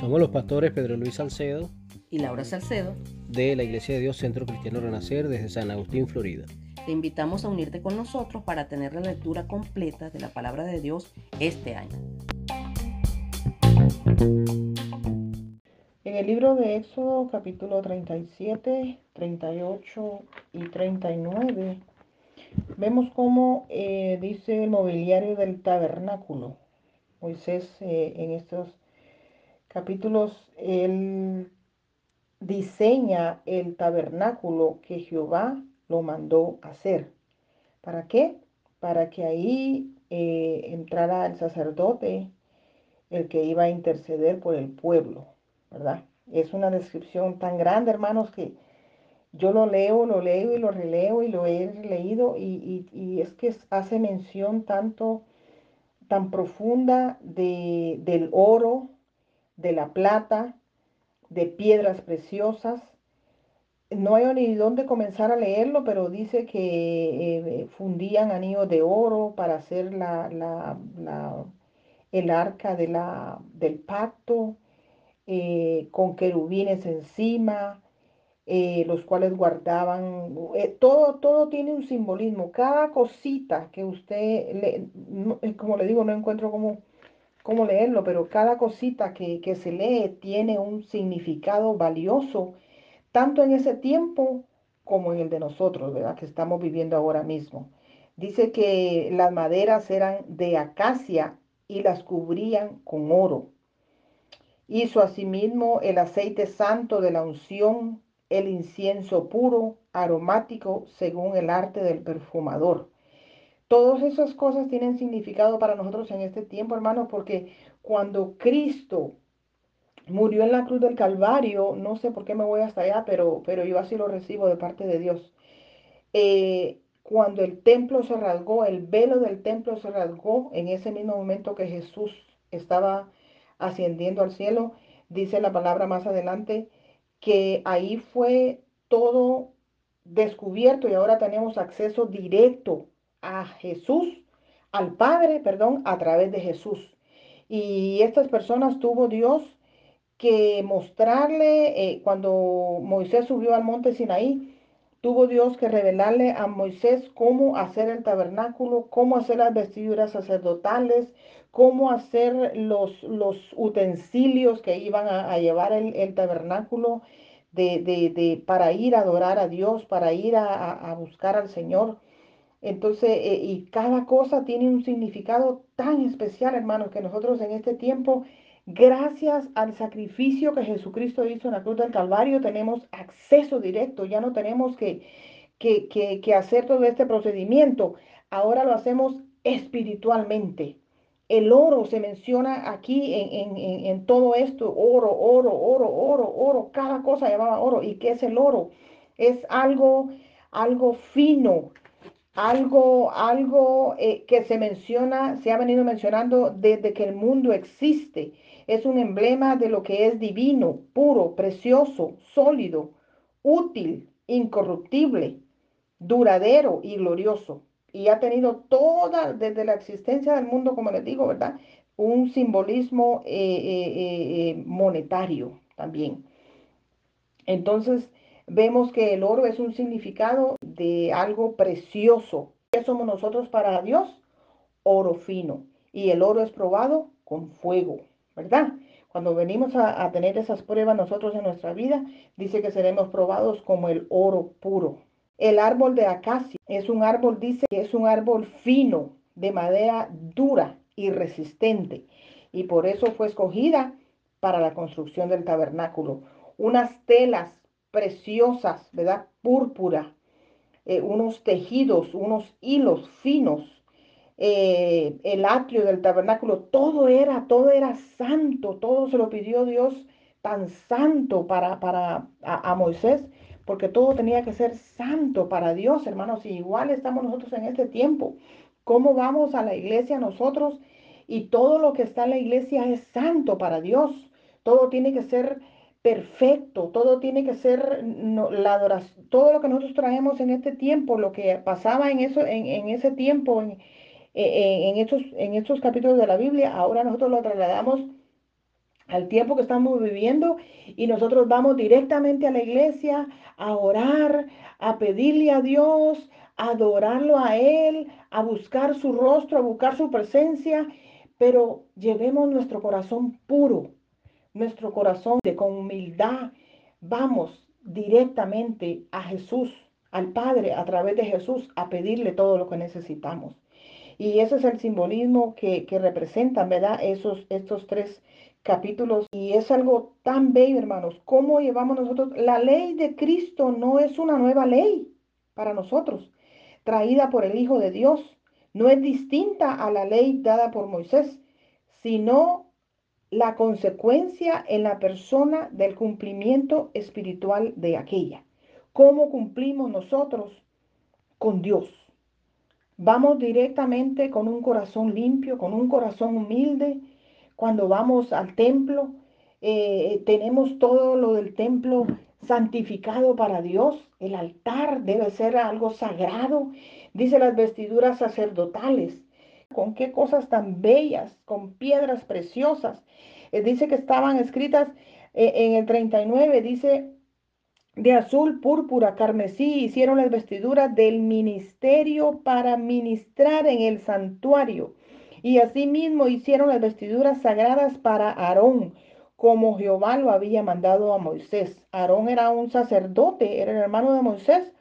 Somos los pastores Pedro Luis Salcedo y Laura Salcedo de la Iglesia de Dios Centro Cristiano Renacer desde San Agustín, Florida. Te invitamos a unirte con nosotros para tener la lectura completa de la palabra de Dios este año. En el libro de Éxodo capítulo 37, 38 y 39 vemos cómo eh, dice el mobiliario del tabernáculo. Moisés eh, en estos capítulos, él diseña el tabernáculo que Jehová lo mandó hacer. ¿Para qué? Para que ahí eh, entrara el sacerdote, el que iba a interceder por el pueblo, ¿verdad? Es una descripción tan grande, hermanos, que yo lo leo, lo leo y lo releo y lo he leído y, es que hace mención tanto, tan profunda de, del oro, de la plata, de piedras preciosas, no hay ni dónde comenzar a leerlo, pero dice que eh, fundían anillos de oro para hacer la, el arca de la, del pacto, eh, con querubines encima, eh, los cuales guardaban, todo, todo tiene un simbolismo, cada cosita que usted, le, como le digo, no encuentro cómo, cómo leerlo, pero cada cosita que, que se lee tiene un significado valioso tanto en ese tiempo como en el de nosotros, ¿verdad? Que estamos viviendo ahora mismo. Dice que las maderas eran de acacia y las cubrían con oro. Hizo asimismo el aceite santo de la unción, el incienso puro, aromático, según el arte del perfumador. Todas esas cosas tienen significado para nosotros en este tiempo, hermanos, porque cuando Cristo murió en la cruz del Calvario, no sé por qué me voy hasta allá, pero, pero yo así lo recibo de parte de Dios. Eh, cuando el templo se rasgó, el velo del templo se rasgó en ese mismo momento que Jesús estaba ascendiendo al cielo, dice la palabra más adelante, que ahí fue todo descubierto y ahora tenemos acceso directo a Jesús, al Padre, perdón, a través de Jesús. Y estas personas tuvo Dios que mostrarle, eh, cuando Moisés subió al monte Sinaí, tuvo Dios que revelarle a Moisés cómo hacer el tabernáculo, cómo hacer las vestiduras sacerdotales, cómo hacer los, los utensilios que iban a, llevar el, tabernáculo de, de, para ir a adorar a Dios, para ir a, buscar al Señor. Entonces, eh, y cada cosa tiene un significado tan especial, hermanos, que nosotros en este tiempo Gracias al sacrificio que Jesucristo hizo en la cruz del Calvario, tenemos acceso directo, ya no tenemos que, que, hacer todo este procedimiento. Ahora lo hacemos espiritualmente. El oro se menciona aquí en, en, todo esto, oro, oro, oro, oro, oro, cada cosa llamaba oro. ¿Y qué es el oro? Es algo, algo fino, algo, algo eh, que se menciona, se ha venido mencionando desde que el mundo existe es un emblema de lo que es divino, puro, precioso, sólido, útil, incorruptible, duradero y glorioso. Y ha tenido toda, desde la existencia del mundo, como les digo, ¿verdad? Un simbolismo eh, eh, monetario también. Entonces, vemos que el oro es un significado de algo precioso. ¿Qué somos nosotros para Dios? Oro fino. Y el oro es probado con fuego. ¿verdad? Cuando venimos a, tener esas pruebas nosotros en nuestra vida, dice que seremos probados como el oro puro. El árbol de acacia es un árbol, dice que es un árbol fino, de madera dura y resistente. Y por eso fue escogida para la construcción del tabernáculo. Unas telas preciosas, ¿verdad? Púrpura, eh, unos tejidos, unos hilos finos eh, el atrio del tabernáculo, todo era, todo era santo, todo se lo pidió Dios tan santo para, para a, Moisés, porque todo tenía que ser santo para Dios, hermanos, igual estamos nosotros en este tiempo. ¿Cómo vamos a la iglesia nosotros? Y todo lo que está en la iglesia es santo para Dios. Todo tiene que ser perfecto, todo tiene que ser la adoración, todo lo que nosotros traemos en este tiempo, lo que pasaba en eso, en, en ese tiempo, en, estos, en estos capítulos de la Biblia, ahora nosotros lo trasladamos al tiempo que estamos viviendo y nosotros vamos directamente a la iglesia a orar, a pedirle a Dios, a adorarlo a Él, a buscar su rostro, a buscar su presencia, pero llevemos nuestro corazón puro, nuestro corazón de con humildad, vamos directamente a Jesús, al Padre, a través de Jesús, a pedirle todo lo que necesitamos. Y ese es el simbolismo que, que representan, ¿verdad? Esos, estos tres capítulos y es algo tan bello, hermanos. ¿Cómo llevamos nosotros? La ley de Cristo no es una nueva ley para nosotros, traída por el Hijo de Dios. No es distinta a la ley dada por Moisés, sino la consecuencia en la persona del cumplimiento espiritual de aquella. ¿Cómo cumplimos nosotros con Dios? Vamos directamente con un corazón limpio, con un corazón humilde, cuando vamos al templo, eh, tenemos todo lo del templo santificado para Dios. El altar debe ser algo sagrado. Dice las vestiduras sacerdotales. Con qué cosas tan bellas, con piedras preciosas. Eh, dice que estaban escritas eh, en el 39, dice de azul, púrpura, carmesí, hicieron las vestiduras del ministerio para ministrar en el santuario. Y asimismo hicieron las vestiduras sagradas para Aarón, como Jehová lo había mandado a Moisés. Aarón era un sacerdote, era el hermano de Moisés,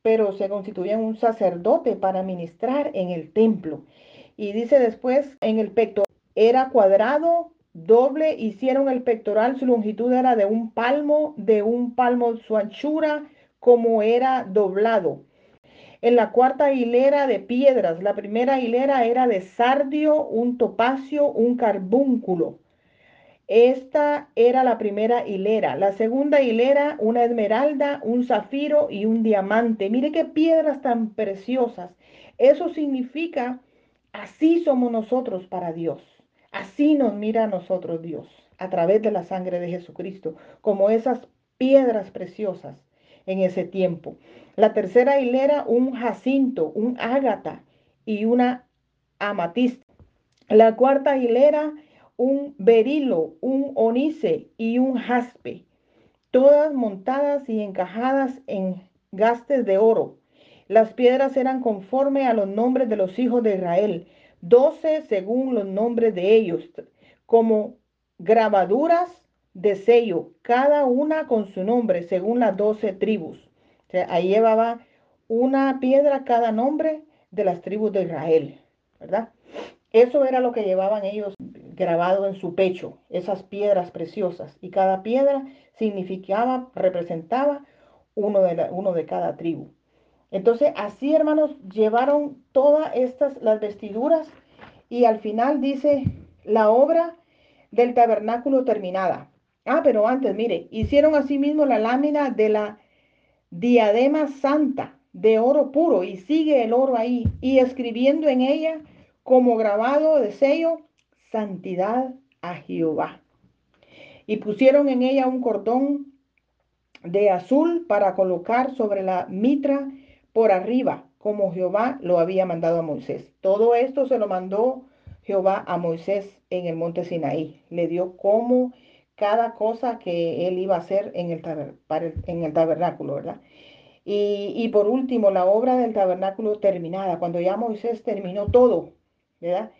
pero se constituía un sacerdote para ministrar en el templo. Y dice después, en el pectoral era cuadrado, doble, hicieron el pectoral, su longitud era de un palmo, de un palmo su anchura, como era doblado en la cuarta hilera de piedras. La primera hilera era de sardio, un topacio, un carbúnculo. Esta era la primera hilera. La segunda hilera, una esmeralda, un zafiro y un diamante. Mire qué piedras tan preciosas. Eso significa, así somos nosotros para Dios. Así nos mira a nosotros Dios, a través de la sangre de Jesucristo, como esas piedras preciosas en ese tiempo. La tercera hilera, un jacinto, un ágata y una amatista. La cuarta hilera, un berilo, un onice y un jaspe, todas montadas y encajadas en gastes de oro. Las piedras eran conforme a los nombres de los hijos de Israel, doce según los nombres de ellos, como grabaduras de sello, cada una con su nombre, según las doce tribus ahí llevaba una piedra cada nombre de las tribus de Israel, ¿verdad? Eso era lo que llevaban ellos grabado en su pecho, esas piedras preciosas. Y cada piedra significaba, representaba uno de, uno de cada tribu. Entonces, así, hermanos, llevaron todas estas, las vestiduras, y al final dice la obra del tabernáculo terminada. Ah, pero antes, mire, hicieron asimismo la lámina de la diadema santa de oro puro y sigue el oro ahí y escribiendo en ella como grabado de sello, santidad a Jehová. Y pusieron en ella un cordón de azul para colocar sobre la mitra por arriba, como Jehová lo había mandado a Moisés. Todo esto se lo mandó Jehová a Moisés en el monte Sinaí. Le dio como cada cosa que él iba a hacer en el, en el tabernáculo, ¿verdad? Y, y, por último, la obra del tabernáculo terminada, cuando ya Moisés terminó todo, ¿verdad?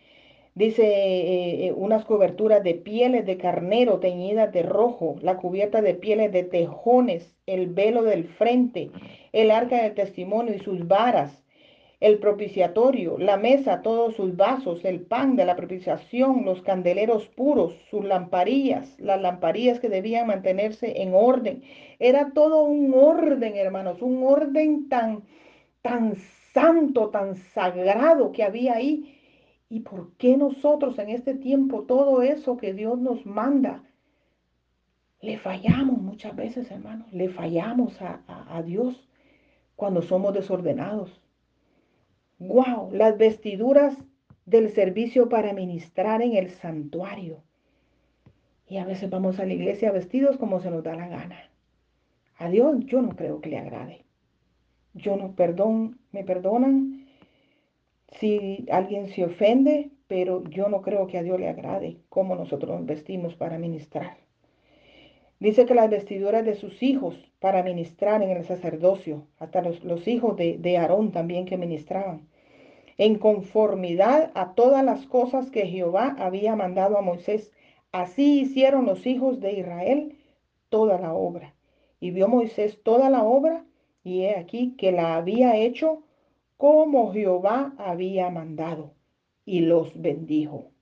Dice eh, eh, unas coberturas de pieles de carnero teñidas de rojo, la cubierta de pieles de tejones, el velo del frente, el arca del testimonio y sus varas, el propiciatorio, la mesa, todos sus vasos, el pan de la propiciación, los candeleros puros, sus lamparillas, las lamparillas que debían mantenerse en orden. Era todo un orden, hermanos, un orden tan, tan santo, tan sagrado que había ahí. ¿Y por qué nosotros en este tiempo todo eso que Dios nos manda? Le fallamos muchas veces, hermanos, le fallamos a, Dios cuando somos desordenados wow, las vestiduras del servicio para ministrar en el santuario. Y a veces vamos a la iglesia vestidos como se nos da la gana. A Dios yo no creo que le agrade. Yo no, perdón, me perdonan si alguien se ofende, pero yo no creo que a Dios le agrade cómo nosotros nos vestimos para ministrar. Dice que las vestiduras de sus hijos para ministrar en el sacerdocio, hasta los, hijos de, de Aarón también que ministraban, en conformidad a todas las cosas que Jehová había mandado a Moisés. Así hicieron los hijos de Israel toda la obra. Y vio Moisés toda la obra, y he aquí que la había hecho como Jehová había mandado, y los bendijo.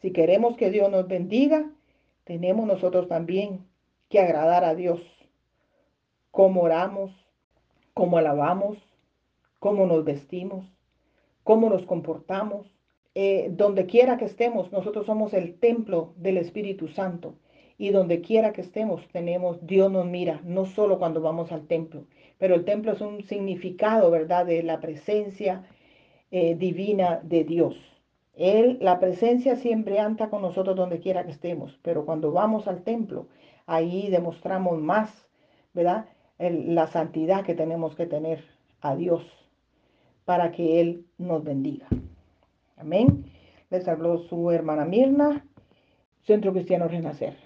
Si queremos que Dios nos bendiga, tenemos nosotros también que agradar a Dios. Cómo oramos, cómo alabamos, cómo nos vestimos, cómo nos comportamos. Eh, donde quiera que estemos, nosotros somos el templo del Espíritu Santo. Y donde quiera que estemos, tenemos, Dios nos mira, no solo cuando vamos al templo, pero el templo es un significado, ¿verdad?, de la presencia eh, divina de Dios. Él, la presencia siempre anda con nosotros donde quiera que estemos, pero cuando vamos al templo, ahí demostramos más, ¿verdad?, la santidad que tenemos que tener a Dios para que Él nos bendiga. Amén. Les habló su hermana Mirna, Centro Cristiano Renacer.